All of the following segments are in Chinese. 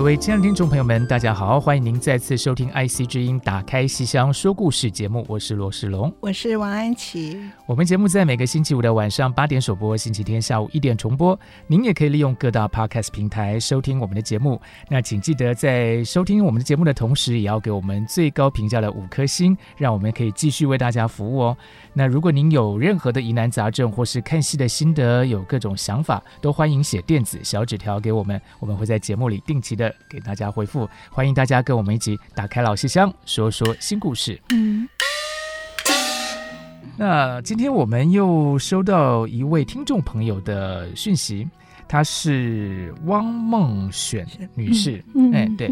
各位亲爱的听众朋友们，大家好，欢迎您再次收听 IC 之音打开戏箱说故事节目，我是罗世龙，我是王安琪。我们节目在每个星期五的晚上八点首播，星期天下午一点重播。您也可以利用各大 Podcast 平台收听我们的节目。那请记得在收听我们的节目的同时，也要给我们最高评价的五颗星，让我们可以继续为大家服务哦。那如果您有任何的疑难杂症，或是看戏的心得，有各种想法，都欢迎写电子小纸条给我们，我们会在节目里定期的。给大家回复，欢迎大家跟我们一起打开老戏箱，说说新故事。嗯，那今天我们又收到一位听众朋友的讯息，她是汪梦选女士。嗯，哎，对。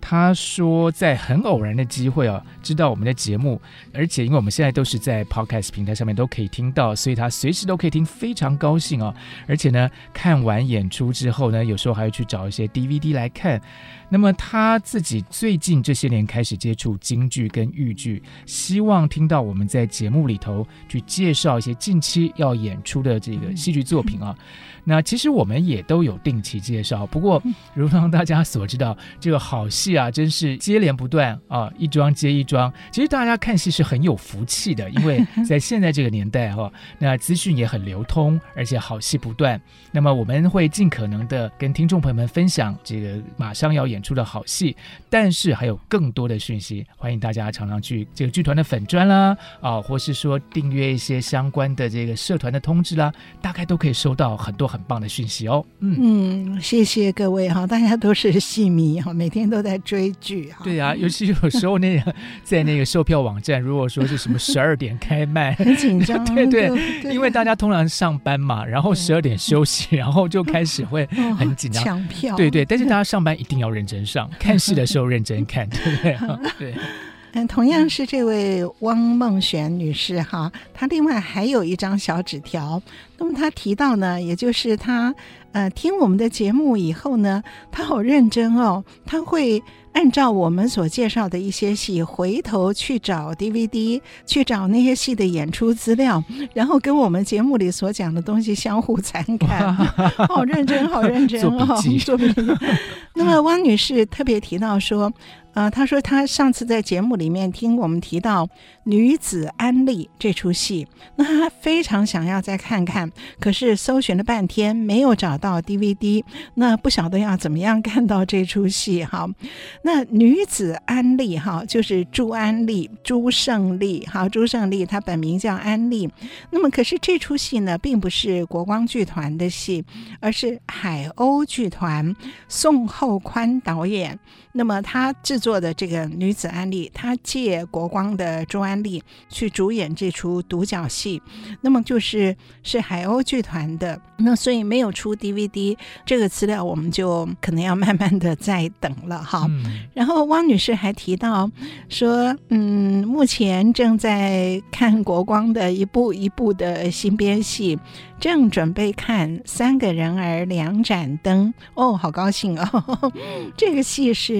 她说，在很偶然的机会哦，知道我们的节目，而且因为我们现在都是在 Podcast 平台上面都可以听到，所以她随时都可以听，非常高兴哦。而且呢，看完演出之后呢，有时候还会去找一些 DVD 来看。那么她自己最近这些年开始接触京剧跟豫剧，希望听到我们在节目里头去介绍一些近期要演出的这个戏剧作品啊。那其实我们也都有定期介绍，不过，如同大家所知道，这个好戏啊，真是接连不断啊，一桩接一桩。其实大家看戏是很有福气的，因为 在现在这个年代哈、啊，那资讯也很流通，而且好戏不断。那么我们会尽可能的跟听众朋友们分享这个马上要演出的好戏，但是还有更多的讯息，欢迎大家常常去这个剧团的粉砖啦，啊，或是说订阅一些相关的这个社团的通知啦，大概都可以收到很多。很棒的讯息哦，嗯。嗯，谢谢各位哈，大家都是戏迷哈，每天都在追剧哈。对啊，尤其有时候那个在那个售票网站，如果说是什么 十二点开卖，很紧张，对对，对，因为大家通常上班嘛，然后十二点休息，然后就开始会很紧张。抢票，对对，但是大家上班一定要认真上，看戏的时候认真看，对不对？对。嗯，同样是这位汪梦璇女士哈，她另外还有一张小纸条。那么她提到呢，也就是她呃听我们的节目以后呢，她好认真哦，她会按照我们所介绍的一些戏，回头去找 DVD，去找那些戏的演出资料，然后跟我们节目里所讲的东西相互参看，好认真，好认真哦，做笔记。那么汪女士特别提到说。呃，他说他上次在节目里面听我们提到《女子安利》这出戏，那他非常想要再看看，可是搜寻了半天没有找到 DVD，那不晓得要怎么样看到这出戏哈。那《女子安利》哈，就是朱安利、朱胜利哈，朱胜利她本名叫安利。那么可是这出戏呢，并不是国光剧团的戏，而是海鸥剧团宋厚宽导演。那么他制作的这个女子安利，他借国光的朱安丽去主演这出独角戏，那么就是是海鸥剧团的，那所以没有出 DVD，这个资料我们就可能要慢慢的再等了哈。嗯、然后汪女士还提到说，嗯，目前正在看国光的一部一部的新编戏。正准备看三个人儿两盏灯哦，好高兴哦！这个戏是。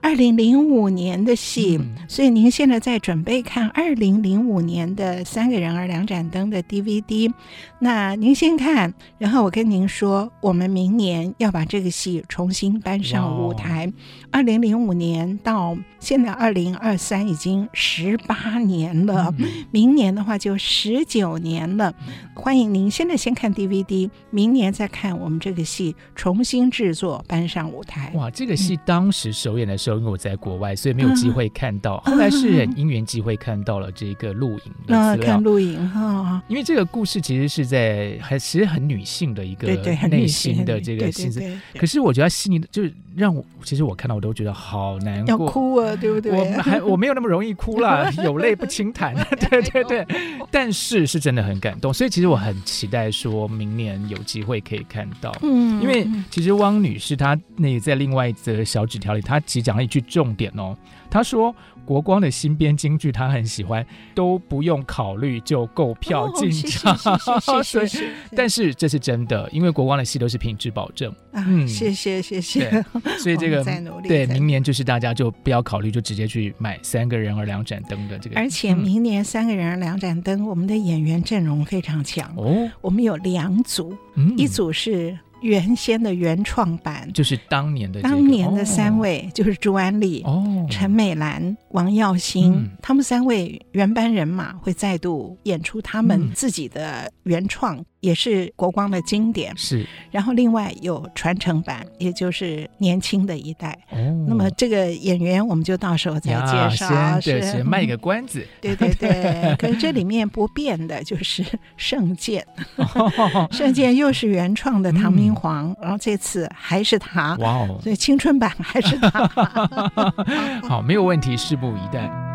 二零零五年的戏，嗯，所以您现在在准备看二零零五年的《三个人儿两盏灯》的 DVD。那您先看，然后我跟您说，我们明年要把这个戏重新搬上舞台。二零零五年到现在二零二三已经十八年了，嗯，明年的话就十九年了。欢迎您现在先看 DVD，明年再看我们这个戏重新制作搬上舞台。哇，这个戏当时首演的时时候，因为我在国外，所以没有机会看到。后来是很因缘机会看到了这个录影的资料，看录影哈。因为这个故事其实是在还其实很女性的一个内心的这个心思。可是我觉得细腻的，就是让我其实我看到我都觉得好难过，要哭啊，对不对？我还我没有那么容易哭啦，有泪不轻弹。对对对，但是是真的很感动，所以其实我很期待说明年有机会可以看到。嗯，因为其实汪女士她那在另外一则小纸条里，她其实讲了一句重点哦，他说。国光的新编京剧，他很喜欢，都不用考虑就购票进场。但是这是真的，因为国光的戏都是品质保证。嗯，谢谢谢谢。所以这个 对明年就是大家就不要考虑，就直接去买三个人而两盏灯的这个。而且明年三个人儿两盏灯，我们的演员阵容非常强哦。我们有两组，一组是。原先的原创版就是当年的、这个、当年的三位，哦、就是朱安丽、哦、陈美兰、王耀星，嗯、他们三位原班人马会再度演出他们自己的原创。嗯也是国光的经典，是。然后另外有传承版，也就是年轻的一代。哦。那么这个演员我们就到时候再介绍，是先卖个关子。对对对。可是这里面不变的就是圣剑，圣剑又是原创的唐明皇，然后这次还是他。哇哦！所以青春版还是他。好，没有问题，拭目以待。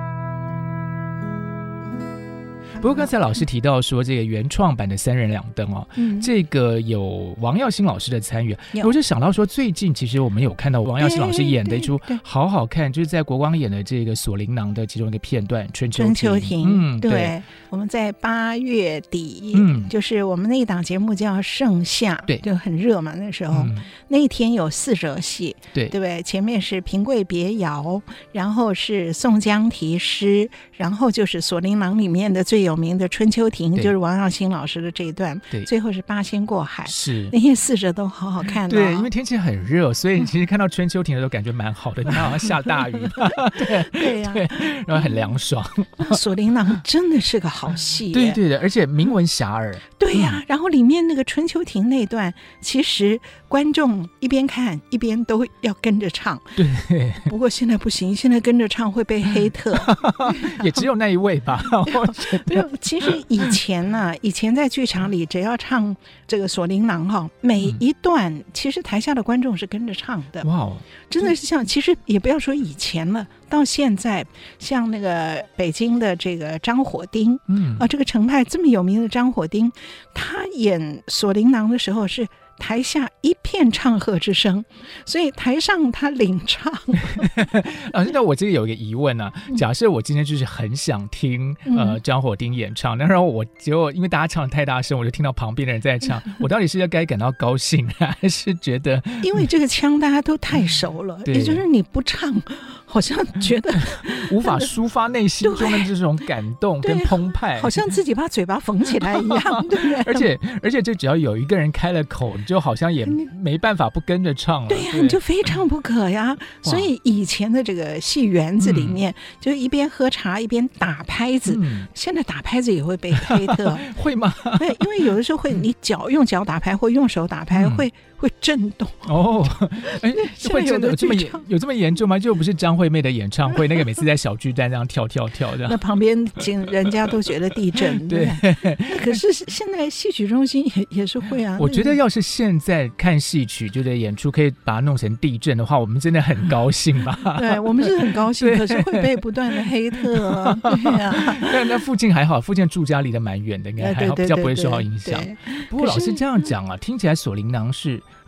不过刚才老师提到说，这个原创版的三人两灯哦，嗯、这个有王耀新老师的参与，我就想到说，最近其实我们有看到王耀新老师演的一出好好看，就是在国光演的这个《锁麟囊》的其中一个片段《春秋春秋亭》。嗯，对，对。我们在八月底，嗯，就是我们那一档节目叫《盛夏》，对，就很热嘛，那时候、嗯、那一天有四折戏，对，对不对？前面是平贵别窑，然后是宋江题诗，然后就是《锁麟囊》里面的最有。有名的《春秋亭》就是王耀星老师的这一段，对，最后是八仙过海，是。那些四折都好好看的。对，因为天气很热，所以其实看到《春秋亭》的时候感觉蛮好的，你看好像下大雨，对对呀，然后很凉爽。《锁麟囊》真的是个好戏，对对的，而且名闻遐迩。对呀，然后里面那个《春秋亭》那段，其实观众一边看一边都要跟着唱。对，不过现在不行，现在跟着唱会被黑特。也只有那一位吧，我觉得。其实以前呢、啊，以前在剧场里，只要唱这个《锁麟囊》哈，每一段其实台下的观众是跟着唱的。哇，真的是像，其实也不要说以前了，到现在，像那个北京的这个张火丁，嗯啊，这个程派这么有名的张火丁，他演《锁麟囊》的时候是。台下一片唱和之声，所以台上他领唱。老 师，那我这里有一个疑问呢、啊，假设我今天就是很想听呃张火丁演唱，然后我结果因为大家唱的太大声，我就听到旁边的人在唱，我到底是要该感到高兴，还是觉得因为这个腔大家都太熟了，也就是你不唱，好像觉得 无法抒发内心中的这种感动跟澎湃，好像自己把嘴巴缝起来一样，对不对？而且而且，就只要有一个人开了口。就好像也没办法不跟着唱了，对呀，你就非唱不可呀。所以以前的这个戏园子里面，就一边喝茶一边打拍子。现在打拍子也会被黑特，会吗？对，因为有的时候会你脚用脚打拍或用手打拍会会震动。哦，哎，会震动有这么严有这么严重吗？就不是张惠妹的演唱会，那个每次在小巨蛋这样跳跳跳这样，那旁边景人家都觉得地震。对，可是现在戏曲中心也也是会啊。我觉得要是。现在看戏曲，就是演出可以把它弄成地震的话，我们真的很高兴吧？对，我们是很高兴，可是会被不断的黑特啊。对啊，但那附近还好，附近住家离得蛮远的，应该还好，比较不会受到影响。不过老师这样讲啊，听起来《锁麟囊》是。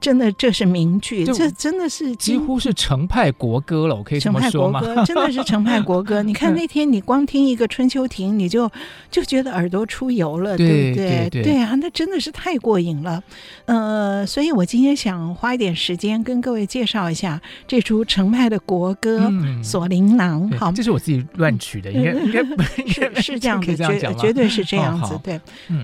真的，这是名句，这真的是几乎是成派国歌了，我可以这么说吗？程派国歌真的是成派国歌。你看那天你光听一个《春秋亭》，你就就觉得耳朵出油了，对不对？对啊，那真的是太过瘾了。呃，所以我今天想花一点时间跟各位介绍一下这出成派的国歌《锁麟囊》。好，这是我自己乱取的，应该 应该不是是这样子，绝绝对是这样子。对，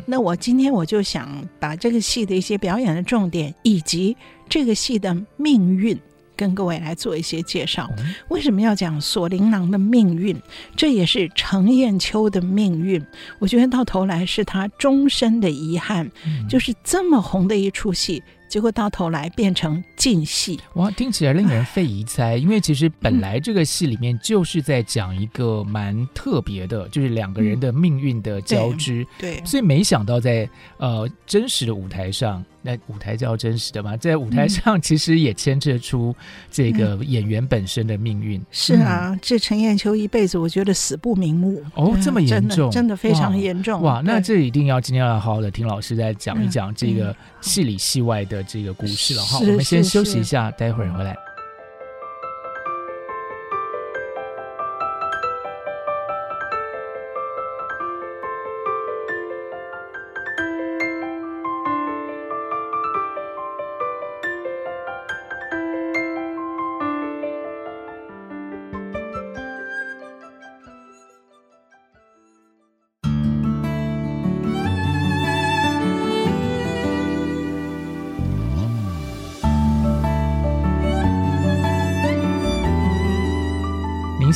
那我今天我就想把这个戏的一些表演的重点以及这个戏的命运，跟各位来做一些介绍。为什么要讲锁麟囊的命运？这也是程砚秋的命运。我觉得到头来是他终身的遗憾，就是这么红的一出戏，结果到头来变成禁戏。哇，听起来令人费疑猜。因为其实本来这个戏里面就是在讲一个蛮特别的，嗯、就是两个人的命运的交织。嗯、对，对所以没想到在呃真实的舞台上。那舞台叫真实的嘛，在舞台上其实也牵扯出这个演员本身的命运。嗯、是啊，这陈艳秋一辈子我觉得死不瞑目。哦，这么严重，真的非常严重。哇，那这一定要今天要好好的听老师再讲一讲这个戏里戏外的这个故事了哈。我们先休息一下，待会儿回来。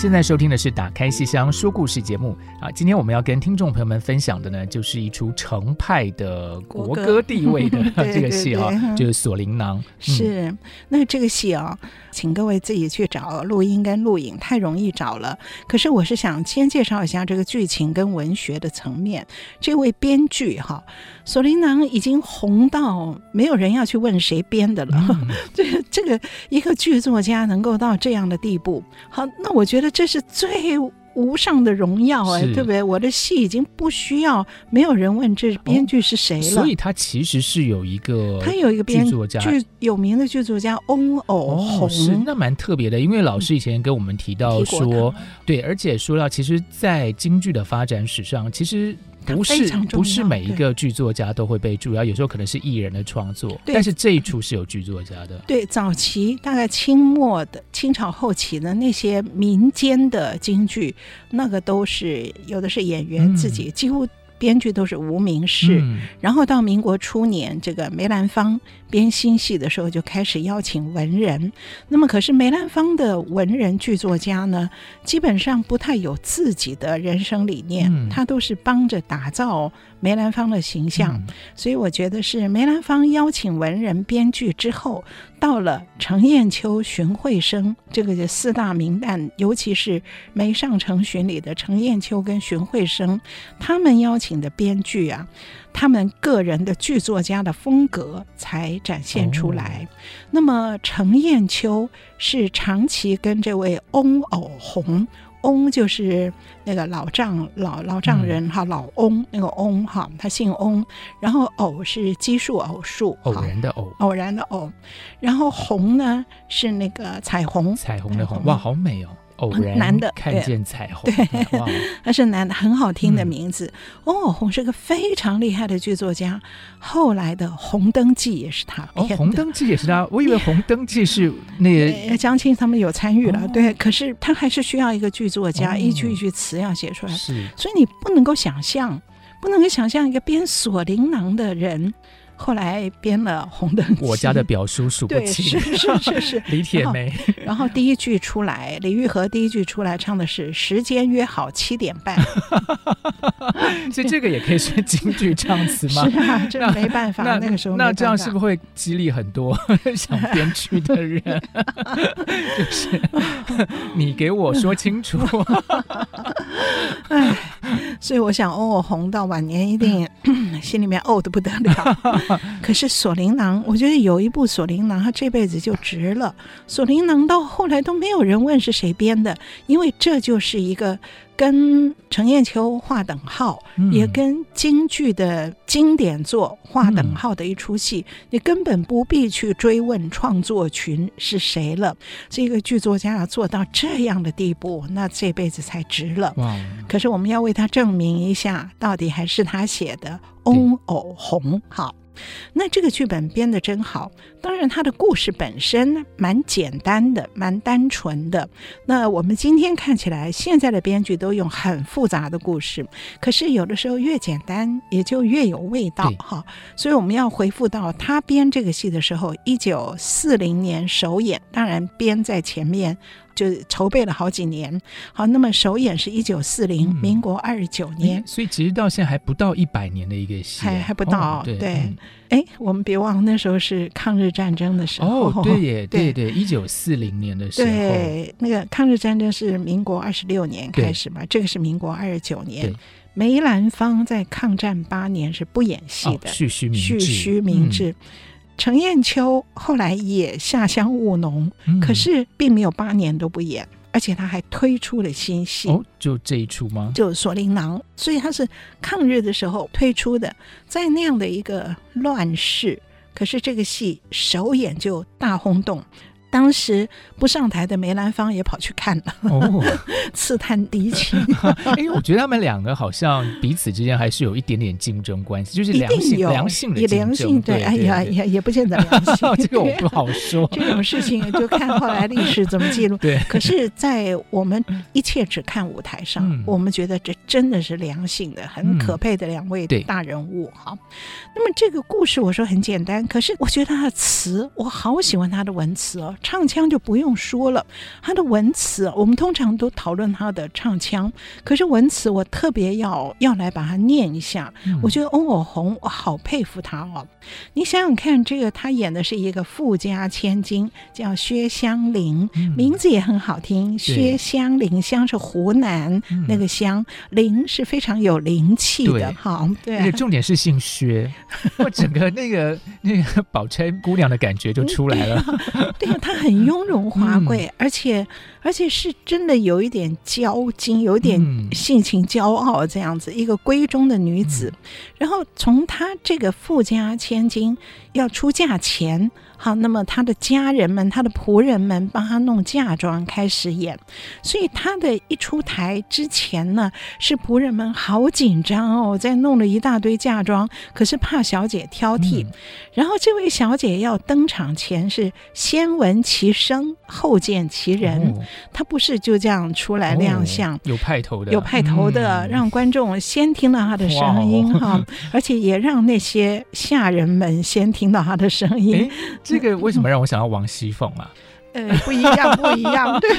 现在收听的是《打开戏箱说故事》节目啊，今天我们要跟听众朋友们分享的呢，就是一出程派的国歌地位的 这个戏哈，就是《锁麟囊》。是，那这个戏啊，请各位自己去找录音跟录影，太容易找了。可是我是想先介绍一下这个剧情跟文学的层面。这位编剧哈，《锁麟囊》已经红到没有人要去问谁编的了。这个这个一个剧作家能够到这样的地步，好，那我觉得。这是最无上的荣耀哎，对不对？我的戏已经不需要，没有人问这编剧是谁了。所以他其实是有一个，他有一个编剧剧，有名的剧作家翁偶鸿，是那蛮特别的。因为老师以前跟我们提到说，对，而且说到，其实，在京剧的发展史上，其实。不是不是每一个剧作家都会被注意，有时候可能是艺人的创作，但是这一出是有剧作家的。对，早期大概清末的清朝后期的那些民间的京剧，那个都是有的是演员自己，嗯、几乎。编剧都是无名氏，嗯、然后到民国初年，这个梅兰芳编新戏的时候就开始邀请文人。那么，可是梅兰芳的文人剧作家呢，基本上不太有自己的人生理念，嗯、他都是帮着打造梅兰芳的形象。嗯、所以，我觉得是梅兰芳邀请文人编剧之后。到了程砚秋、荀慧生这个四大名旦，尤其是梅上程荀里的程砚秋跟荀慧生，他们邀请的编剧啊，他们个人的剧作家的风格才展现出来。哦、那么程砚秋是长期跟这位翁偶红。翁就是那个老丈老老丈人哈，老翁那个翁哈，他姓翁。然后偶是奇数偶数，偶然的偶，偶然的偶。然后红呢是那个彩虹，彩虹的红，哇，好美哦。偶然男的看见彩虹，对，他 是男的，很好听的名字。翁偶鸿是个非常厉害的剧作家，后来的《红灯记》也是他编的，《红灯记》也是他。我以为《红灯记》是那 个江青他们有参与了，对。可是他还是需要一个剧作家，一句一句词要写出来，是。所以你不能够想象，不能够想象一个编《锁麟囊》的人。后来编了《红灯》，我家的表叔数不清，是是是是 李铁梅。然后第一句出来，李玉和第一句出来唱的是“时间约好七点半”，所以这个也可以是京剧唱词吗？是啊，这没办法，那个时候那这样是不是会激励很多想编剧的人？就是你给我说清楚。哎，所以我想，翁偶鸿到晚年一定 心里面怄的不得了。可是锁麟囊，我觉得有一部锁麟囊，他这辈子就值了。锁麟囊到后来都没有人问是谁编的，因为这就是一个。跟程砚秋划等号，嗯、也跟京剧的经典作划等号的一出戏，嗯、你根本不必去追问创作群是谁了。这个剧作家要做到这样的地步，那这辈子才值了。可是我们要为他证明一下，到底还是他写的翁偶红好。那这个剧本编得真好，当然它的故事本身蛮简单的，蛮单纯的。那我们今天看起来，现在的编剧都用很复杂的故事，可是有的时候越简单也就越有味道哈。所以我们要回复到他编这个戏的时候，一九四零年首演，当然编在前面。就筹备了好几年。好，那么首演是一九四零，民国二十九年，所以其实到现在还不到一百年的一个戏，还还不到。哦、对，对哎、嗯，我们别忘了那时候是抗日战争的时候。哦，对耶，对对，一九四零年的时候，对，那个抗日战争是民国二十六年开始嘛，这个是民国二十九年。梅兰芳在抗战八年是不演戏的，蓄须明志。程砚秋后来也下乡务农，嗯，可是并没有八年都不演，而且他还推出了新戏。哦，就这一出吗？就《锁麟囊》，所以他是抗日的时候推出的，在那样的一个乱世，可是这个戏首演就大轰动。当时不上台的梅兰芳也跑去看了，哦，刺探敌情。哎，我觉得他们两个好像彼此之间还是有一点点竞争关系，就是良性良性的。良性对，哎呀也也不见得良性，这个我不好说。这种事情就看后来历史怎么记录。对，可是，在我们一切只看舞台上，嗯，我们觉得这真的是良性的，很可佩的两位大人物。好，那么这个故事我说很简单，可是我觉得他的词，我好喜欢他的文词哦。唱腔就不用说了，他的文词我们通常都讨论他的唱腔，可是文词我特别要要来把它念一下。嗯、我觉得翁偶红，我好佩服他哦。你想想看，这个他演的是一个富家千金，叫薛湘灵，嗯、名字也很好听。薛湘灵，湘是湖南那个湘，灵是非常有灵气的。好，对、啊，那个重点是姓薛，我整个那个那个宝钗姑娘的感觉就出来了。对啊，她很雍容华贵，嗯、而且而且是真的有一点骄矜，有点性情骄傲这样子，嗯、一个闺中的女子。嗯、然后从她这个富家千金要出嫁前。好，那么他的家人们、他的仆人们帮他弄嫁妆，开始演。所以他的一出台之前呢，是仆人们好紧张哦，在弄了一大堆嫁妆，可是怕小姐挑剔。嗯、然后这位小姐要登场前是先闻其声，后见其人，哦、她不是就这样出来亮相，哦、有派头的，有派头的，嗯、让观众先听到她的声音哈，哦、而且也让那些下人们先听到她的声音。这个为什么让我想到王熙凤啊？呃，不一样，不一样，对。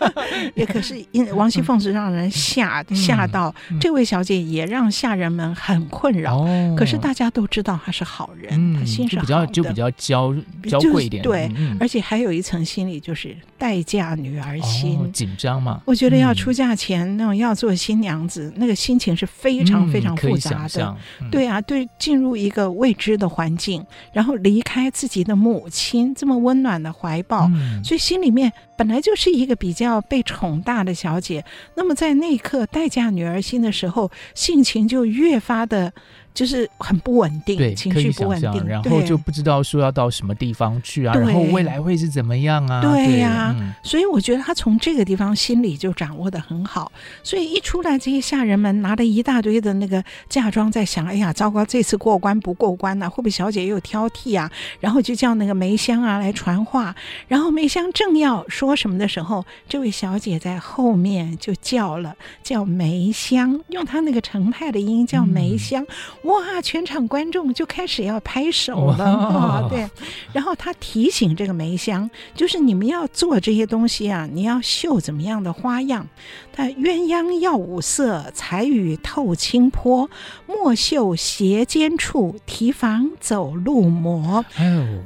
也可是因王熙凤是让人吓吓到，这位小姐也让下人们很困扰。可是大家都知道她是好人，她心是好的，比较就比较娇娇贵一点。对，而且还有一层心理，就是待嫁女儿心紧张嘛。我觉得要出嫁前那种要做新娘子，那个心情是非常非常复杂的。对啊，对，进入一个未知的环境，然后离开自己的母亲这么温暖的怀抱。所以心里面本来就是一个比较被宠大的小姐，那么在那一刻待嫁女儿心的时候，性情就越发的。就是很不稳定，对，情绪不稳定，然后就不知道说要到什么地方去啊，然后未来会是怎么样啊？对呀，所以我觉得他从这个地方心里就掌握的很好。所以一出来，这些下人们拿了一大堆的那个嫁妆，在想：哎呀，糟糕，这次过关不过关呢？会不会小姐又挑剔啊？然后就叫那个梅香啊来传话。然后梅香正要说什么的时候，这位小姐在后面就叫了，叫梅香，用她那个程派的音叫梅香。哇！全场观众就开始要拍手了啊！对，然后他提醒这个梅香，就是你们要做这些东西啊，你要绣怎么样的花样？他鸳鸯要五色，彩羽透清波，莫绣斜肩处，提防走路磨。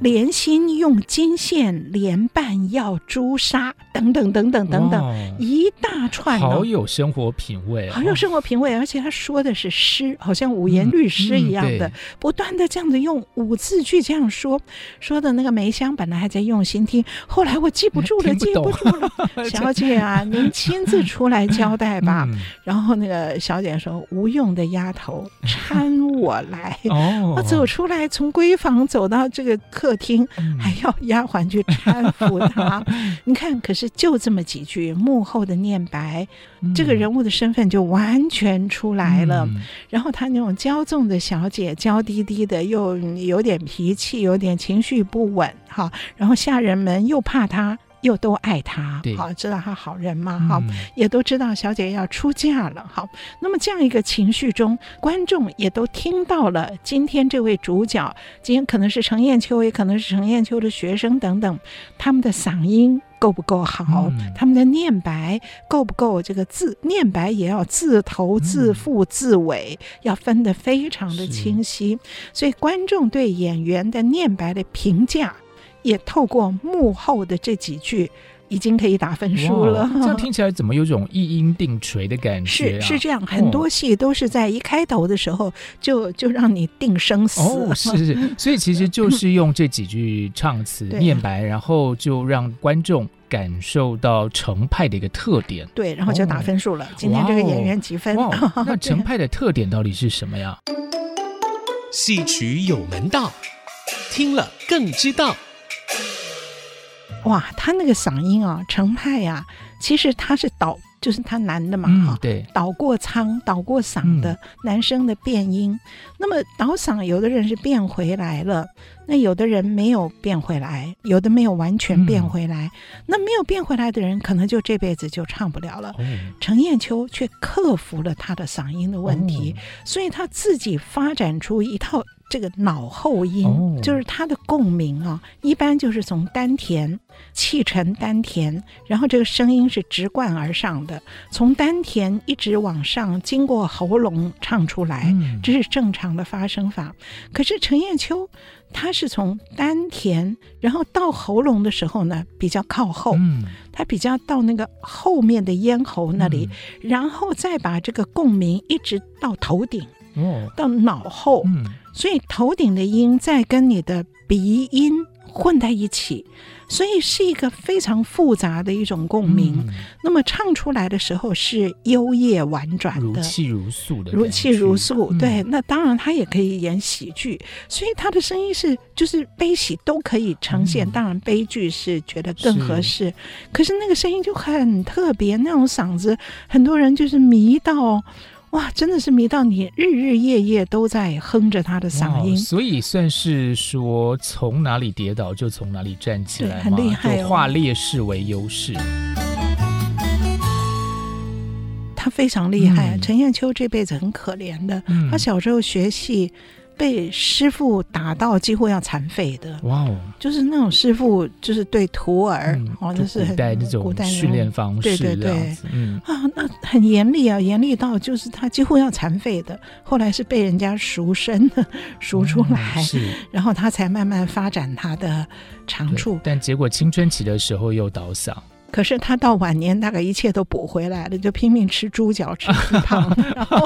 连心用金线，连瓣要朱砂，等等等等等等，一大串。好有生活品味，好有生活品味，而且他说的是诗，好像五言律。诗一样的，不断的这样子用五字句这样说，说的那个梅香本来还在用心听，后来我记不住了，记不住了。小姐啊，您亲自出来 交代吧。然后那个小姐说：“无用的丫头，搀我来。”我走出来，从闺房走到这个客厅，还要丫鬟去搀扶她。你看，可是就这么几句幕后的念白，这个人物的身份就完全出来了。然后他那种骄纵的小姐，娇滴滴的，又有点脾气，有点情绪不稳，哈。然后下人们又怕她，又都爱她，好，知道她好人嘛，好，也都知道小姐要出嫁了，好。那么这样一个情绪中，观众也都听到了。今天这位主角，今天可能是程砚秋，也可能是程砚秋的学生等等，他们的嗓音。够不够好，嗯、他们的念白够不够这个字念白也要字头、字腹、字尾、嗯、要分得非常的清晰，所以观众对演员的念白的评价也透过幕后的这几句。已经可以打分数了，这样听起来怎么有种一音定锤的感觉、啊？是是这样，很多戏都是在一开头的时候就就让你定生死。哦，是是，所以其实就是用这几句唱词 念白，然后就让观众感受到程派的一个特点。对，然后就打分数了。哦、今天这个演员几分？那程派的特点到底是什么呀？戏曲有门道，听了更知道。哇，他那个嗓音啊，程派呀，其实他是倒，就是他男的嘛，哈、嗯，对，倒过仓、倒过嗓的、嗯、男生的变音。那么倒嗓，有的人是变回来了，那有的人没有变回来，有的没有完全变回来。嗯、那没有变回来的人，可能就这辈子就唱不了了。哦、程砚秋却克服了他的嗓音的问题，哦、所以他自己发展出一套。这个脑后音、哦、就是它的共鸣啊，一般就是从丹田气沉丹田，然后这个声音是直贯而上的，从丹田一直往上，经过喉咙唱出来，嗯、这是正常的发声法。可是程砚秋他是从丹田，然后到喉咙的时候呢，比较靠后，嗯、他比较到那个后面的咽喉那里，嗯、然后再把这个共鸣一直到头顶。哦，到脑后，嗯，所以头顶的音在跟你的鼻音混在一起，所以是一个非常复杂的一种共鸣。嗯、那么唱出来的时候是幽咽婉转的，如泣如诉的，如泣如诉。对，嗯、那当然他也可以演喜剧，所以他的声音是就是悲喜都可以呈现。嗯、当然悲剧是觉得更合适，是可是那个声音就很特别，那种嗓子，很多人就是迷到。哇，真的是迷到你，日日夜夜都在哼着他的嗓音，所以算是说从哪里跌倒就从哪里站起来，很厉害，哦化劣势为优势。他非常厉害，陈燕秋这辈子很可怜的，嗯、他小时候学戏。被师傅打到几乎要残废的，哇哦！就是那种师傅，就是对徒儿，哦，就是古代那种训练方式，对对对，嗯啊，那很严厉啊，严厉到就是他几乎要残废的。后来是被人家赎身的，赎出来，是，然后他才慢慢发展他的长处。但结果青春期的时候又倒嗓。可是他到晚年大概一切都补回来了，就拼命吃猪脚吃鸡汤。然后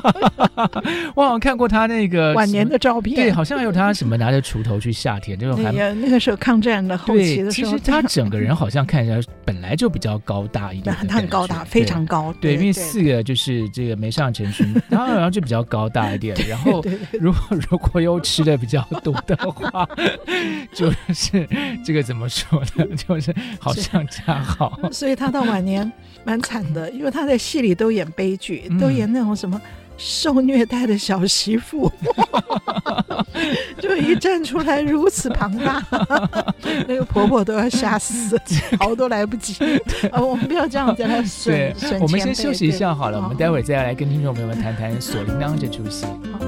我好像看过他那个晚年的照片，对，好像还有他什么拿着锄头去下田，这种还那个那个时候抗战的后期的时候，其实他整个人好像看起来本来就比较高大一点，他很高大，非常高。对，因为四个就是这个梅上成群，然后然后就比较高大一点，然后如果如果又吃的比较多的话，就是这个怎么说呢？就是好像恰好。所以他到晚年 蛮惨的，因为他在戏里都演悲剧，嗯、都演那种什么受虐待的小媳妇，就一站出来如此庞大，那个婆婆都要吓死，逃都来不及。啊，我们不要这样子来损损钱。我们先休息一下好了，我们待会儿再来跟听众朋友们谈谈《锁铃铛》这出戏。好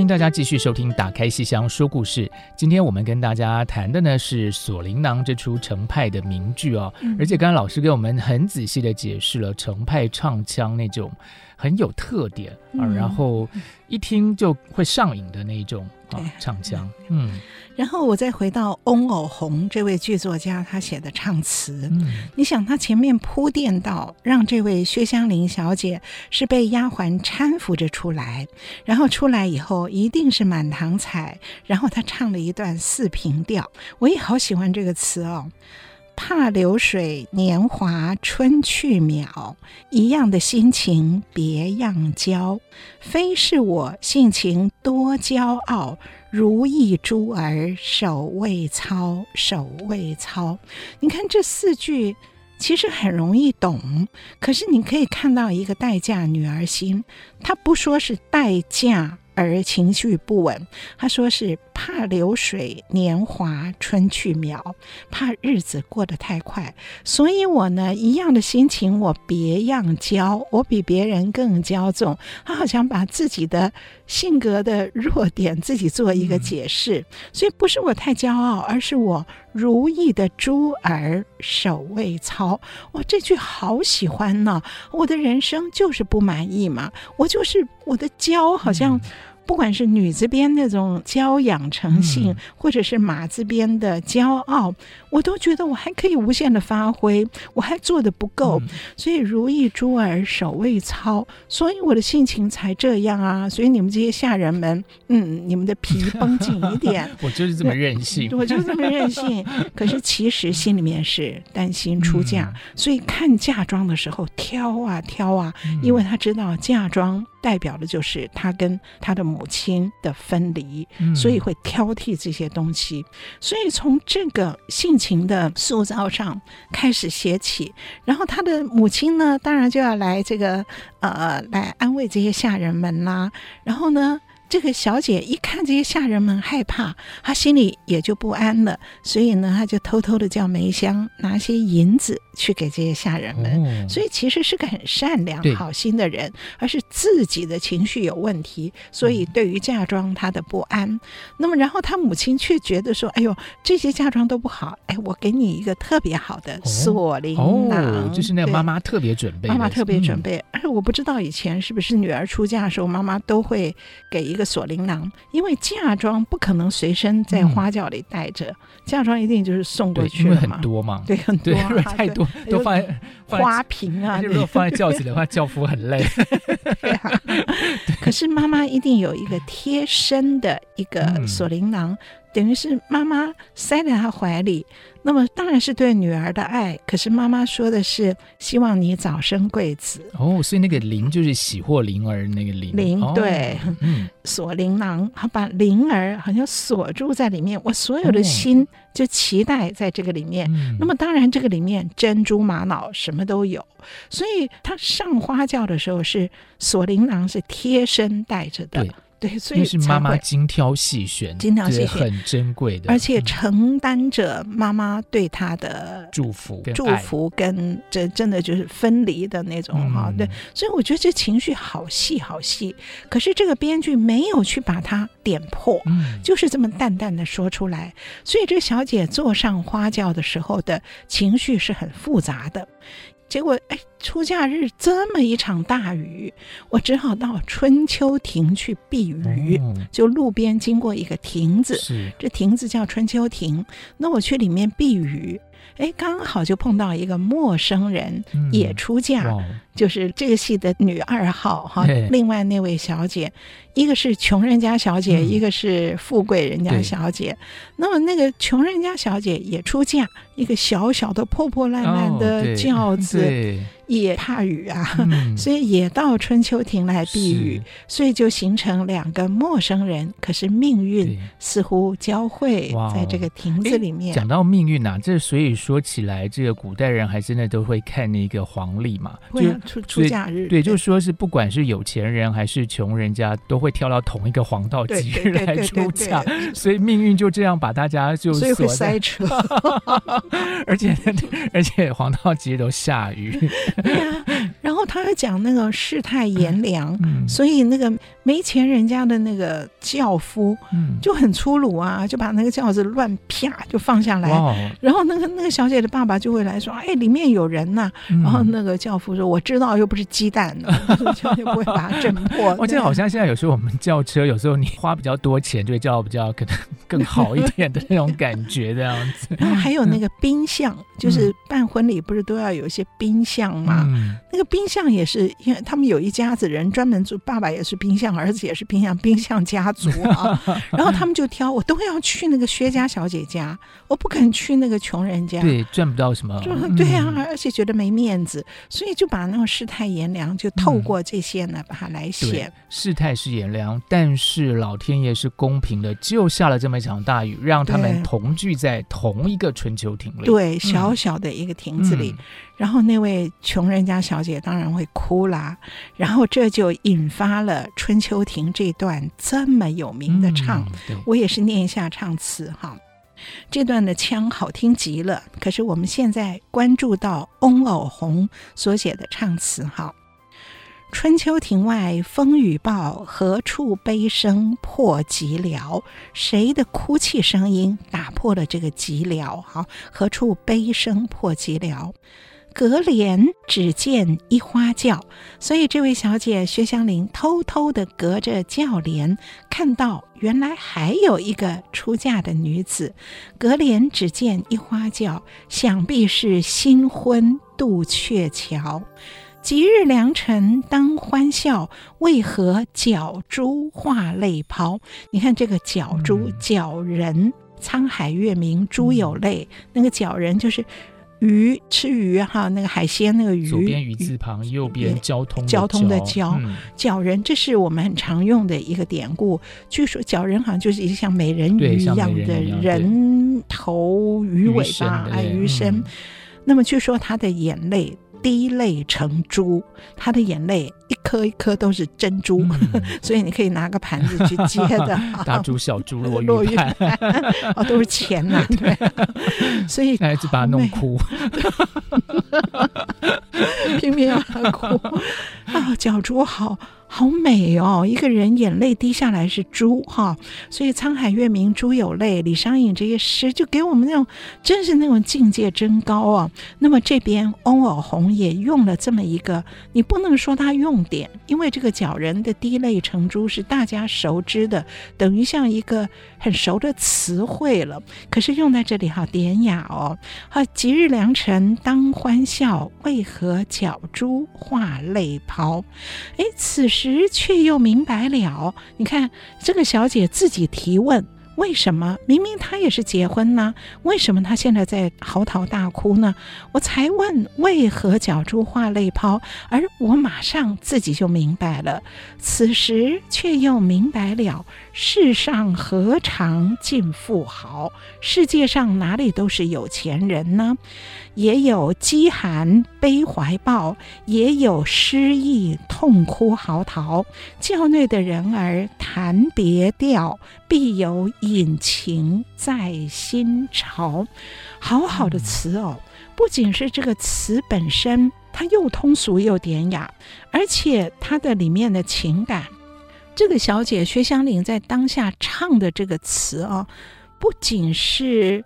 欢迎大家继续收听《打开戏箱说故事》。今天我们跟大家谈的呢是《锁麟囊》这出程派的名剧哦，嗯、而且刚刚老师给我们很仔细的解释了程派唱腔那种很有特点啊，嗯、然后一听就会上瘾的那种啊唱腔，嗯。然后我再回到翁偶红这位剧作家，他写的唱词，嗯、你想他前面铺垫到让这位薛湘灵小姐是被丫鬟搀扶着出来，然后出来以后一定是满堂彩，然后他唱了一段四平调，我也好喜欢这个词哦。怕流水年华春去渺，一样的心情别样娇。非是我性情多骄傲，如意珠儿手未操，手未操。你看这四句。其实很容易懂，可是你可以看到一个待嫁女儿心，她不说是待嫁而情绪不稳，她说是怕流水年华春去渺，怕日子过得太快，所以我呢一样的心情，我别样骄，我比别人更骄纵，他好像把自己的性格的弱点自己做一个解释，所以不是我太骄傲，而是我。如意的珠儿手未操，我，这句好喜欢呢！我的人生就是不满意嘛，我就是我的骄，好像。嗯不管是女字边那种娇养成性，嗯、或者是马字边的骄傲，我都觉得我还可以无限的发挥，我还做的不够，嗯、所以如意珠儿手未操，所以我的性情才这样啊！所以你们这些下人们，嗯，你们的皮绷紧一点，我就是这么任性，我就这么任性。可是其实心里面是担心出嫁，嗯、所以看嫁妆的时候挑啊挑啊，嗯、因为他知道嫁妆。代表的就是他跟他的母亲的分离，嗯、所以会挑剔这些东西。所以从这个性情的塑造上开始写起，然后他的母亲呢，当然就要来这个呃来安慰这些下人们啦。然后呢，这个小姐一看这些下人们害怕，她心里也就不安了，所以呢，她就偷偷的叫梅香拿些银子去给这些下人们。哦、所以其实是个很善良、好心的人，而是自己的情绪有问题，所以对于嫁妆她的不安。嗯、那么，然后她母亲却觉得说：“哎呦，这些嫁妆都不好，哎，我给你一个特别好的锁麟囊，哦哦、就是那个妈妈特别准备，妈妈特别准备。而且、嗯、我不知道以前是不是女儿出嫁的时候，妈妈都会给一个。”个锁麟囊，因为嫁妆不可能随身在花轿里带着，嗯、嫁妆一定就是送过去了嘛。很多嘛，对，很 多、太多都 放在花瓶啊。如果放在轿子的话，轿夫很累。对啊，可是妈妈一定有一个贴身的一个锁铃囊。嗯等于是妈妈塞在他怀里，那么当然是对女儿的爱。可是妈妈说的是希望你早生贵子哦，所以那个麟就是喜获麟儿那个麟。麟对，嗯，锁麟囊，好把灵儿好像锁住在里面，我所有的心就期待在这个里面。嗯、那么当然这个里面珍珠玛瑙什么都有，所以他上花轿的时候是锁麟囊是贴身带着的。对，所以是妈妈精挑细选，精挑细选很珍贵的，而且承担着妈妈对他的祝福、祝福跟这真的就是分离的那种哈。嗯、对，所以我觉得这情绪好细好细，可是这个编剧没有去把它点破，嗯、就是这么淡淡的说出来。所以这小姐坐上花轿的时候的情绪是很复杂的。结果，哎，出嫁日这么一场大雨，我只好到春秋亭去避雨。嗯、就路边经过一个亭子，这亭子叫春秋亭。那我去里面避雨，哎，刚好就碰到一个陌生人也出嫁，嗯、就是这个戏的女二号哈。另外那位小姐，一个是穷人家小姐，嗯、一个是富贵人家小姐。那么那个穷人家小姐也出嫁。一个小小的破破烂烂的轿 子，哦、也怕雨啊，嗯、所以也到春秋亭来避雨，所以就形成两个陌生人，可是命运似乎交汇在这个亭子里面。讲到命运啊，这所以说起来，这个古代人还真的都会看那个黄历嘛，就出出嫁日，对，就是说是不管是有钱人还是穷人家，都会挑到同一个黄道吉日来出嫁，所以命运就这样把大家就所以会塞车。而且而且黄道吉日都下雨，对呀。然后他还讲那个世态炎 凉，嗯、所以那个没钱人家的那个轿夫就很粗鲁啊，就把那个轿子乱啪就放下来。然后那个那个小姐的爸爸就会来说：“哎，里面有人呐、啊。嗯”然后那个轿夫说：“我知道，又不是鸡蛋，就就不会把它震 破。”我记得好像现在有时候我们叫车，有时候你花比较多钱，就会叫比较可能 更好一点的那种感觉这样子。然后还有那个宾相，就是办婚礼不是都要有一些宾相吗？嗯、那个宾相也是，因为他们有一家子人专门做，爸爸也是冰相，儿子也是冰相，冰相家族啊。然后他们就挑，我都要去那个薛家小姐家，我不肯去那个穷人家，对，赚不到什么，就对啊，而且觉得没面子，所以就把那种世态炎凉，就透过这些呢，把它来写。世态是炎凉，但是老天爷是公平的，就下了这么一场大雨，让他们同聚在同一个春秋亭里，对，小小的一个亭子里。然后那位穷人家小姐当然会哭啦，然后这就引发了《春秋亭》这段这么有名的唱，嗯、我也是念一下唱词哈。这段的腔好听极了，可是我们现在关注到翁偶红所写的唱词哈。春秋亭外风雨暴，何处悲声破寂寥？谁的哭泣声音打破了这个寂寥？哈，何处悲声破寂寥？隔帘只见一花轿，所以这位小姐薛湘灵偷偷地隔着轿帘，看到原来还有一个出嫁的女子。隔帘只见一花轿，想必是新婚渡鹊桥。吉日良辰当欢笑，为何角珠化泪抛？你看这个角珠，角人，沧海月明珠有泪，那个角人就是。鱼吃鱼哈，那个海鲜那个鱼，左边鱼字旁，右边交通交通的交，鲛人，这是我们很常用的一个典故。据说鲛人好像就是一个像美人鱼一样的人头鱼尾巴啊鱼身。那么据说他的眼泪。滴泪成珠，他的眼泪一颗一颗都是珍珠，嗯、所以你可以拿个盘子去接的。大珠小珠 落玉盘，哦，都是钱呐、啊，对。所以孩子把他弄哭，拼命让他哭啊，脚珠好。好美哦！一个人眼泪滴下来是珠哈，所以“沧海月明珠有泪”，李商隐这些诗就给我们那种真是那种境界真高啊。那么这边翁偶红也用了这么一个，你不能说他用典，因为这个角人的滴泪成珠是大家熟知的，等于像一个很熟的词汇了。可是用在这里好典雅哦。好，吉日良辰当欢笑，为何角珠化泪抛？哎，此时。时却又明白了，你看这个小姐自己提问。为什么明明她也是结婚呢？为什么她现在在嚎啕大哭呢？我才问为何角珠化泪抛，而我马上自己就明白了。此时却又明白了，世上何尝尽富豪？世界上哪里都是有钱人呢？也有饥寒悲怀抱，也有失意痛哭嚎啕。教内的人儿弹别调，必有隐情在心潮。好好的词哦，不仅是这个词本身，它又通俗又典雅，而且它的里面的情感，这个小姐薛湘灵在当下唱的这个词哦，不仅是。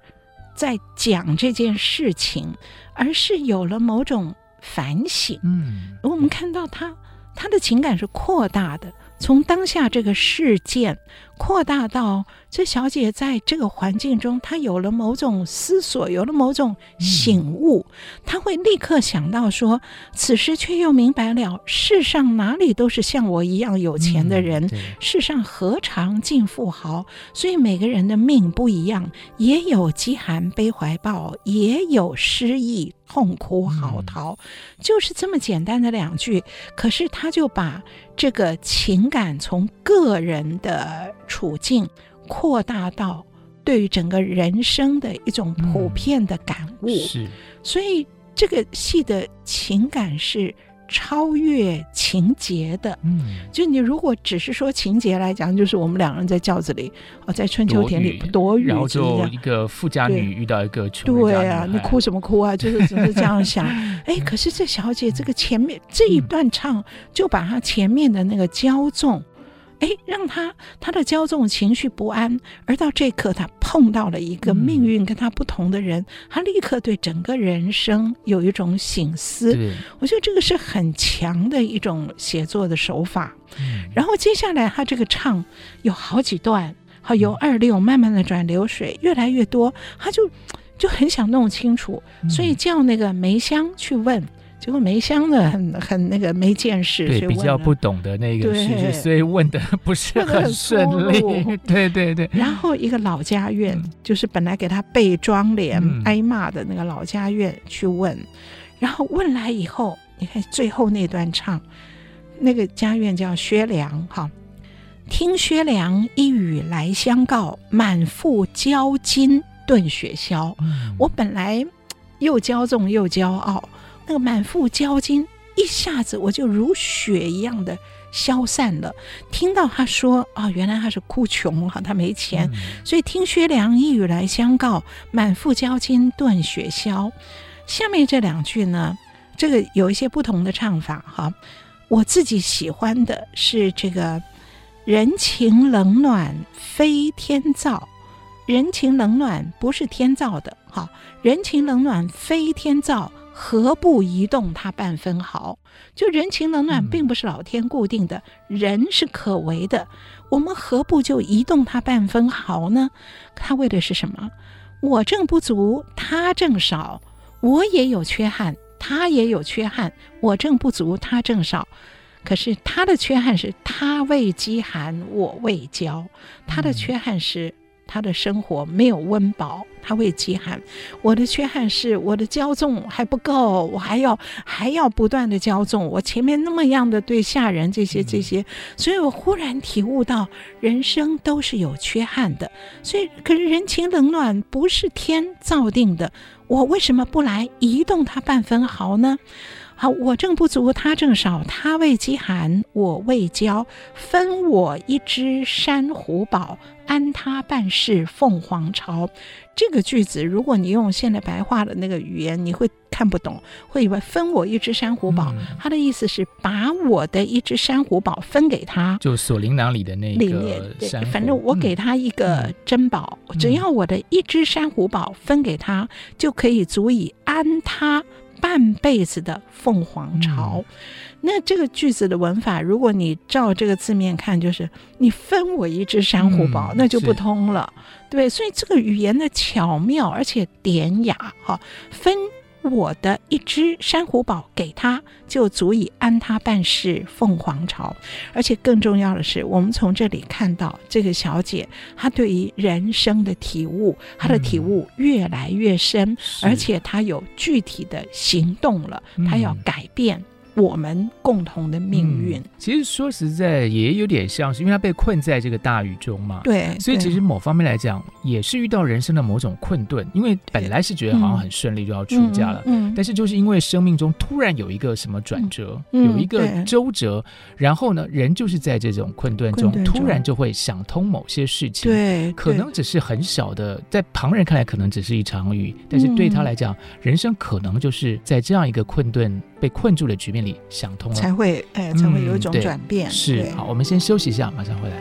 在讲这件事情，而是有了某种反省。嗯，我们看到她，她的情感是扩大的，从当下这个事件。扩大到这小姐在这个环境中，她有了某种思索，有了某种醒悟，她会立刻想到说：此时却又明白了，世上哪里都是像我一样有钱的人，世上何尝尽富豪？所以每个人的命不一样，也有饥寒悲怀抱，也有失意痛哭嚎啕，就是这么简单的两句。可是她就把这个情感从个人的。处境扩大到对于整个人生的一种普遍的感悟，嗯、是，所以这个戏的情感是超越情节的。嗯，就你如果只是说情节来讲，就是我们两人在轿子里，哦，在春秋田里躲雨，然后就一个富家女遇到一个穷对，对啊，你哭什么哭啊？就是只是这样想。哎，可是这小姐这个前面这一段唱，就把她前面的那个骄纵。哎，让他他的骄纵情绪不安，而到这一刻，他碰到了一个命运跟他不同的人，嗯、他立刻对整个人生有一种醒思。我觉得这个是很强的一种写作的手法。嗯、然后接下来他这个唱有好几段，好由二六慢慢的转流水，越来越多，他就就很想弄清楚，所以叫那个梅香去问。结果梅香呢，很很那个没见识，对，比较不懂的那个是，所以问的 不是很顺利。对对对。然后一个老家院，嗯、就是本来给他备妆奁、嗯、挨骂的那个老家院去问，然后问来以后，你看最后那段唱，那个家院叫薛良，哈，听薛良一语来相告，满腹骄矜顿雪消。嗯、我本来又骄纵又骄傲。那个满腹焦金，一下子我就如雪一样的消散了。听到他说：“哦，原来他是哭穷哈，他没钱。嗯”所以听薛良一语来相告，满腹焦金断雪消。下面这两句呢，这个有一些不同的唱法哈。我自己喜欢的是这个“人情冷暖非天造”，人情冷暖不是天造的哈，“人情冷暖非天造”。何不移动它半分毫？就人情冷暖，并不是老天固定的，嗯、人是可为的。我们何不就移动它半分毫呢？他为的是什么？我挣不足，他挣少；我也有缺憾，他也有缺憾。我挣不足，他挣少。可是他的缺憾是他未饥寒，我未骄。他的缺憾是。嗯他的生活没有温饱，他会饥寒。我的缺憾是我的骄纵还不够，我还要还要不断的骄纵。我前面那么样的对下人这些这些，所以我忽然体悟到，人生都是有缺憾的。所以，可是人情冷暖不是天造定的，我为什么不来移动它半分毫呢？好，我正不足，他正少；他未饥寒，我未骄。分我一只珊瑚宝，安他半世凤凰巢。这个句子，如果你用现代白话的那个语言，你会看不懂，会以为分我一只珊瑚宝，嗯、他的意思是把我的一只珊瑚宝分给他，就锁灵囊里的那个里面，对，反正我给他一个珍宝，嗯、只要我的一只珊瑚宝分给他，就可以足以安他。半辈子的凤凰巢，嗯、那这个句子的文法，如果你照这个字面看，就是你分我一只珊瑚宝，嗯、那就不通了，对，所以这个语言的巧妙而且典雅，哈，分。我的一只珊瑚宝给他，就足以安他半世凤凰巢。而且更重要的是，我们从这里看到这个小姐，她对于人生的体悟，她的体悟越来越深，嗯、而且她有具体的行动了，她要改变。我们共同的命运，嗯，其实说实在也有点像是，因为他被困在这个大雨中嘛。对，所以其实某方面来讲，也是遇到人生的某种困顿。因为本来是觉得好像很顺利就要出家了，嗯，但是就是因为生命中突然有一个什么转折，嗯，有一个周折，然后呢，人就是在这种困顿中，突然就会想通某些事情。对，可能只是很小的，在旁人看来可能只是一场雨，但是对他来讲，人生可能就是在这样一个困顿。被困住的局面里想通了，才会哎，才会有一种转变。嗯、是好，我们先休息一下，马上回来。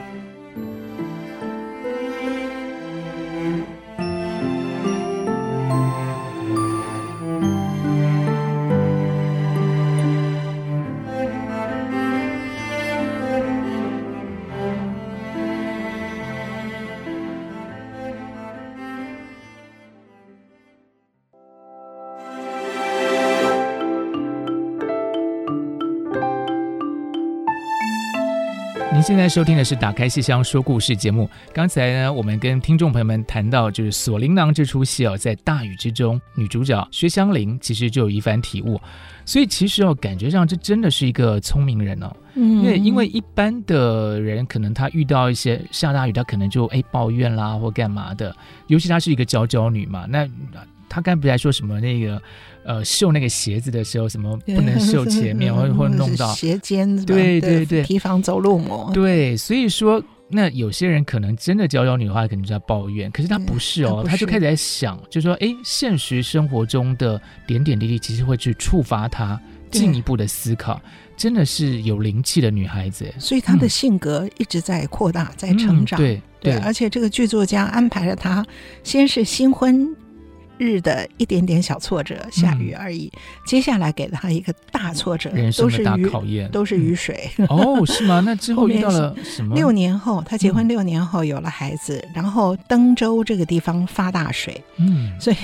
现在收听的是《打开戏箱说故事》节目。刚才呢，我们跟听众朋友们谈到，就是《锁麟囊》这出戏哦，在大雨之中，女主角薛湘灵其实就有一番体悟。所以其实哦，感觉上这真的是一个聪明人哦。嗯，因为因为一般的人可能他遇到一些下大雨，他可能就哎抱怨啦或干嘛的。尤其她是一个娇娇女嘛，那她刚才不是还说什么那个。呃，绣那个鞋子的时候，什么不能绣前面，或 者会弄到鞋尖，对对对，提防走路魔。对，所以说，那有些人可能真的娇娇女的话，可能就在抱怨，可是她不是哦，她就开始在想，就说，哎，现实生活中的点点滴滴，其实会去触发她进一步的思考，真的是有灵气的女孩子。所以她的性格一直在扩大，在成长。对对，而且这个剧作家安排了她，先是新婚。日的一点点小挫折，下雨而已。嗯、接下来给了他一个大挫折，人生的大考验，都是雨水。嗯、哦，是吗？那之后遇到了什么？六年后，他结婚六年后有了孩子，嗯、然后登州这个地方发大水，嗯，所以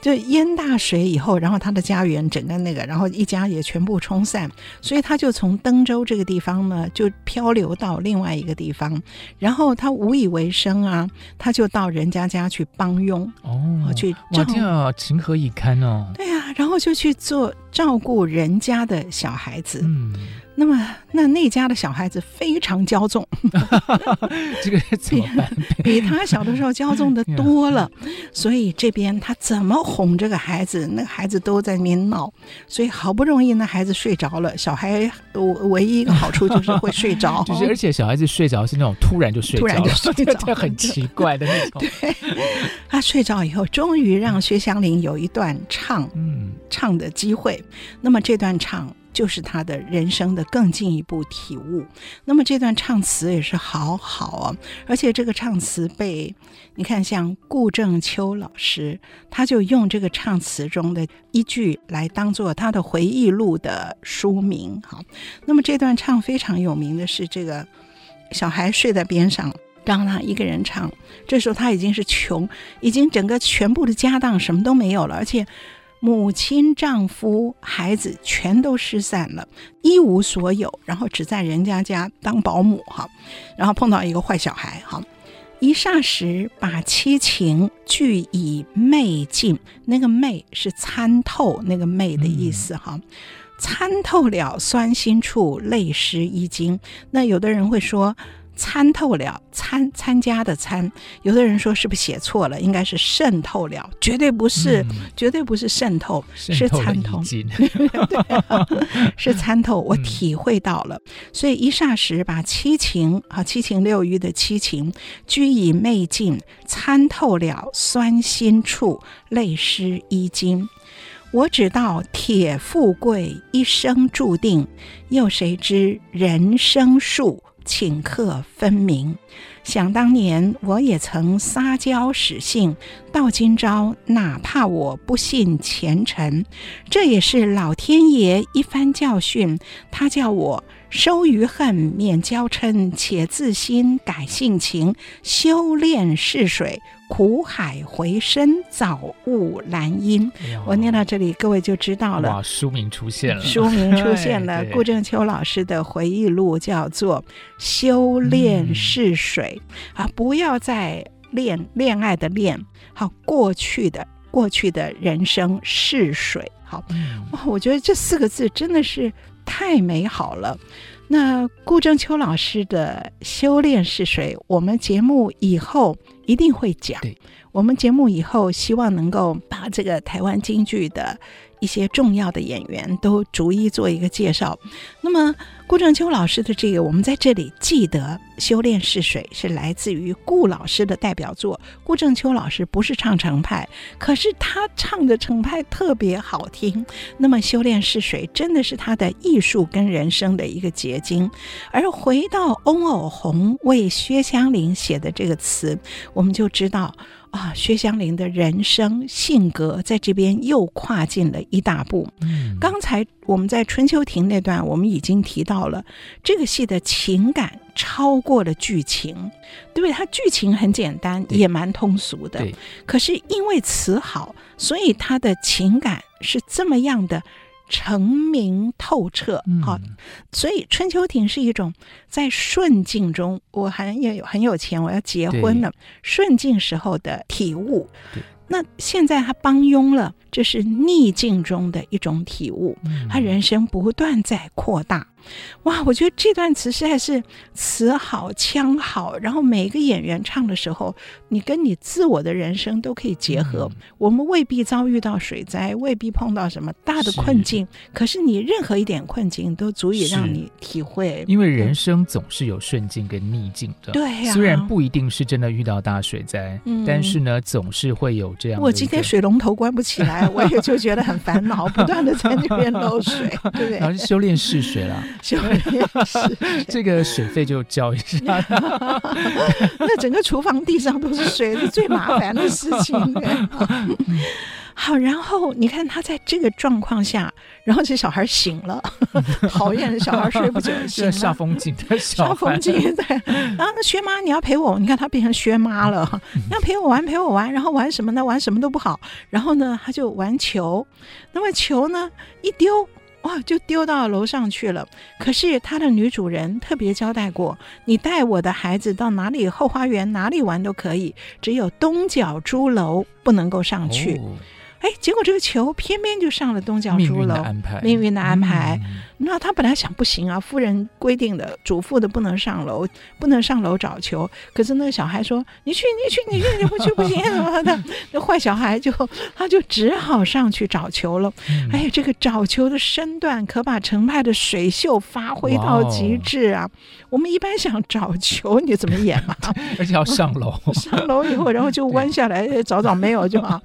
就淹大水以后，然后他的家园整个那个，然后一家也全部冲散，所以他就从登州这个地方呢，就漂流到另外一个地方，然后他无以为生啊，他就到人家家去帮佣哦，去。哇，这样情何以堪哦！对呀、啊，然后就去做照顾人家的小孩子。嗯。那么，那那家的小孩子非常骄纵，这个怎么办？比他小的时候骄纵的多了，所以这边他怎么哄这个孩子，那个孩子都在那边闹，所以好不容易那孩子睡着了。小孩唯一一个好处就是会睡着，就是而且小孩子睡着是那种突然就睡着，突然就睡着，这很奇怪的那种。对，他睡着以后，终于让薛湘灵有一段唱，嗯，唱的机会。那么这段唱。就是他的人生的更进一步体悟。那么这段唱词也是好好哦，而且这个唱词被你看，像顾正秋老师，他就用这个唱词中的一句来当做他的回忆录的书名。好，那么这段唱非常有名的是这个小孩睡在边上，让他一个人唱。这时候他已经是穷，已经整个全部的家当什么都没有了，而且。母亲、丈夫、孩子全都失散了，一无所有，然后只在人家家当保姆哈，然后碰到一个坏小孩哈，一霎时把七情俱以昧尽，那个昧是参透那个昧的意思哈，参透了酸辛处，泪湿衣襟。那有的人会说。参透了，参参加的参，有的人说是不是写错了？应该是渗透了，绝对不是，嗯、绝对不是渗透，是参透，啊，是参透。我体会到了，嗯、所以一霎时把七情啊，七情六欲的七情，俱已昧尽，参透了酸辛处，泪湿衣襟。我只道铁富贵一生注定，又谁知人生数。顷刻分明，想当年我也曾撒娇使性，到今朝哪怕我不信前尘，这也是老天爷一番教训，他叫我。收余恨，免娇嗔，且自心改性情，修炼试水，苦海回身，早悟兰因。哎、我念到这里，各位就知道了。哇，书名出现了，书名出现了。顾正秋老师的回忆录叫做《修炼试水》嗯、啊，不要再恋恋爱的恋，好过去的过去的人生试水。好，嗯、哇，我觉得这四个字真的是。太美好了，那顾正秋老师的《修炼是谁》，我们节目以后一定会讲。对我们节目以后希望能够把这个台湾京剧的。一些重要的演员都逐一做一个介绍。那么顾正秋老师的这个，我们在这里记得《修炼试水》是来自于顾老师的代表作。顾正秋老师不是唱程派，可是他唱的程派特别好听。那么《修炼试水》真的是他的艺术跟人生的一个结晶。而回到翁偶鸿为薛湘灵写的这个词，我们就知道。啊，薛湘灵的人生性格在这边又跨进了一大步。嗯，刚才我们在春秋亭那段，我们已经提到了这个戏的情感超过了剧情，对不对？它剧情很简单，也蛮通俗的。可是因为词好，所以他的情感是这么样的。澄明透彻，好、嗯，所以春秋亭是一种在顺境中，我很有很有钱，我要结婚了，顺境时候的体悟。那现在他帮佣了，这是逆境中的一种体悟，嗯、他人生不断在扩大。哇，我觉得这段词实在是词好腔好，然后每一个演员唱的时候，你跟你自我的人生都可以结合。嗯、我们未必遭遇到水灾，未必碰到什么大的困境，是可是你任何一点困境都足以让你体会。因为人生总是有顺境跟逆境的，对呀、啊。虽然不一定是真的遇到大水灾，嗯、但是呢，总是会有这样。我今天水龙头关不起来，我也就觉得很烦恼，不断的在那边漏水，对不对？然后就修炼试水了，修炼试水，这个水费就交一下。那整个厨房地上都是水，是最麻烦的事情。好，然后你看他在这个状况下，然后这小孩醒了，讨厌的小孩睡不着，醒了。煞风景的小孩，煞风景对。然后那薛妈，你要陪我，你看他变成薛妈了，你要陪我玩，陪我玩，然后玩什么呢？玩什么都不好。然后呢，他就玩球，那么球呢一丢，哇，就丢到楼上去了。可是他的女主人特别交代过，你带我的孩子到哪里后花园哪里玩都可以，只有东角猪楼不能够上去。哦哎，结果这个球偏偏就上了东角猪楼，命运的安排。命运的安排。嗯、那他本来想不行啊，夫人规定的，嘱咐的不能上楼，不能上楼找球。可是那个小孩说：“你去，你去，你去，你不去不行什么的。”那坏小孩就他就只好上去找球了。嗯、哎，这个找球的身段可把程派的水袖发挥到极致啊！我们一般想找球，你怎么演嘛？而且要上楼，上楼以后，然后就弯下来找找没有就好。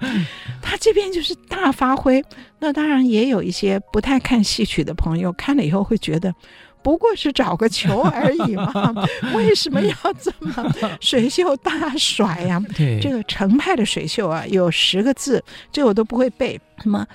他这边。就是大发挥，那当然也有一些不太看戏曲的朋友看了以后会觉得，不过是找个球而已嘛，为什么要这么 水袖大甩呀、啊？对。这个程派的水袖啊，有十个字，这我都不会背，什么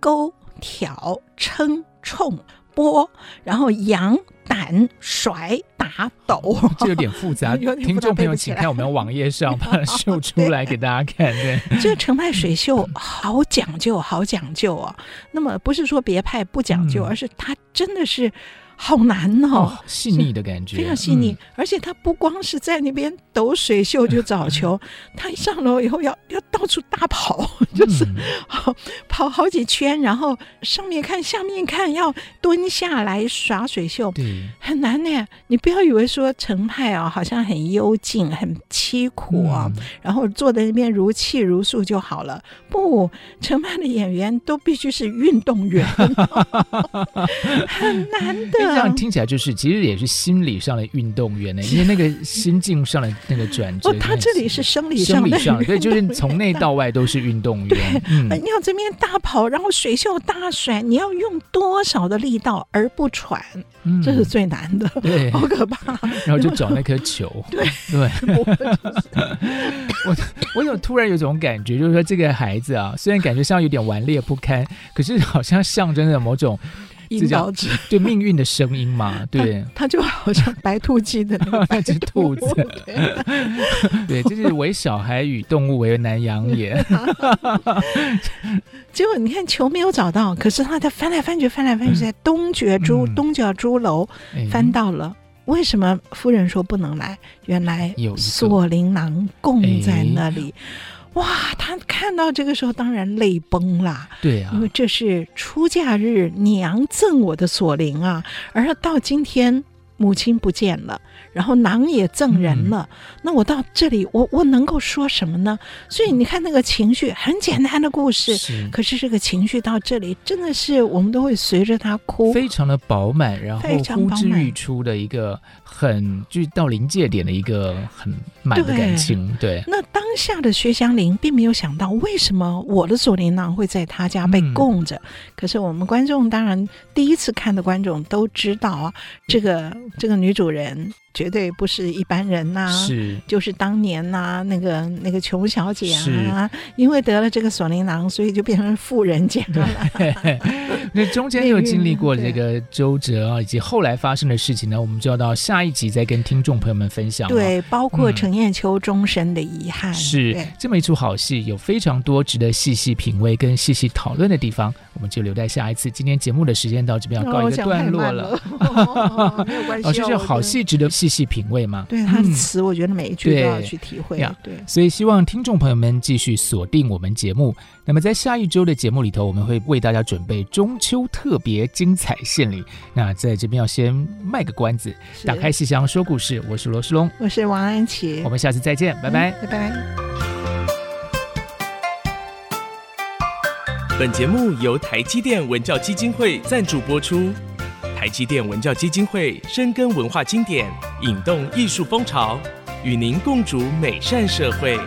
勾挑撑冲拨，然后扬。胆甩打抖，这有点复杂。听众朋友，请看我们网页上把它 秀出来给大家看。对，这个程派水秀好讲究，好讲究啊。那么不是说别派不讲究，而是它真的是。好难哦，哦，细腻的感觉，非常细腻。嗯、而且他不光是在那边抖水袖就找球，他一上楼以后要要到处大跑，就是好、嗯、跑好几圈，然后上面看下面看，要蹲下来耍水袖，很难呢。你不要以为说程派啊，好像很幽静、很凄苦啊，嗯、然后坐在那边如泣如诉就好了。不，程派的演员都必须是运动员，很难的。这样听起来就是，其实也是心理上的运动员呢，因为那个心境上的那个转折。哦，他这里是生理上的，生理上的，对，就是从内到外都是运动员。对，嗯、你 要这边大跑，然后水袖大甩，你要用多少的力道而不喘？嗯，这是最难的，对，好可怕。然后就找那颗球，对对。我我有突然有种感觉，就是说这个孩子啊，虽然感觉上有点顽劣不堪，可是好像象征着某种。引导者 对命运的声音嘛，对，他就好像白兔记的那只 兔子，对，就是为小孩与动物为难养也。结果你看球没有找到，可是他在翻来翻去，翻来翻去，在东角猪东角猪楼翻到了。为什么夫人说不能来？原来有锁麟囊供在那里。哇，他看到这个时候当然泪崩啦。对啊，因为这是出嫁日娘赠我的锁麟啊，而到今天。母亲不见了，然后囊也赠人了。嗯、那我到这里，我我能够说什么呢？所以你看那个情绪，很简单的故事，是可是这个情绪到这里，真的是我们都会随着他哭，非常的饱满，然后呼之欲出的一个很就到临界点的一个很满的感情。对，对那当下的薛湘灵并没有想到，为什么我的锁麟囊会在他家被供着？嗯、可是我们观众当然第一次看的观众都知道啊，这个。这个女主人绝对不是一般人呐、啊，是就是当年呐、啊，那个那个穷小姐啊，因为得了这个锁麟囊，所以就变成富人家了。那中间又经历过这个周折啊，以及后来发生的事情呢，我们就要到下一集再跟听众朋友们分享。对，包括程砚秋终身的遗憾。嗯、是这么一出好戏，有非常多值得细细品味跟细细讨论的地方，我们就留在下一次。今天节目的时间到这边要告一个段落了。哦，没有关系。哦，就是好戏值得细细品味嘛。对他的词，我觉得每一句都要去体会。对，对所以希望听众朋友们继续锁定我们节目。那么在下一周的节目里头，我们会为大家准备中秋特别精彩献礼。那在这边要先卖个关子，打开戏箱说故事。我是罗世龙，我是王安琪，我们下次再见，拜拜，拜拜。本节目由台积电文教基金会赞助播出。台积电文教基金会深耕文化经典，引动艺术风潮，与您共筑美善社会。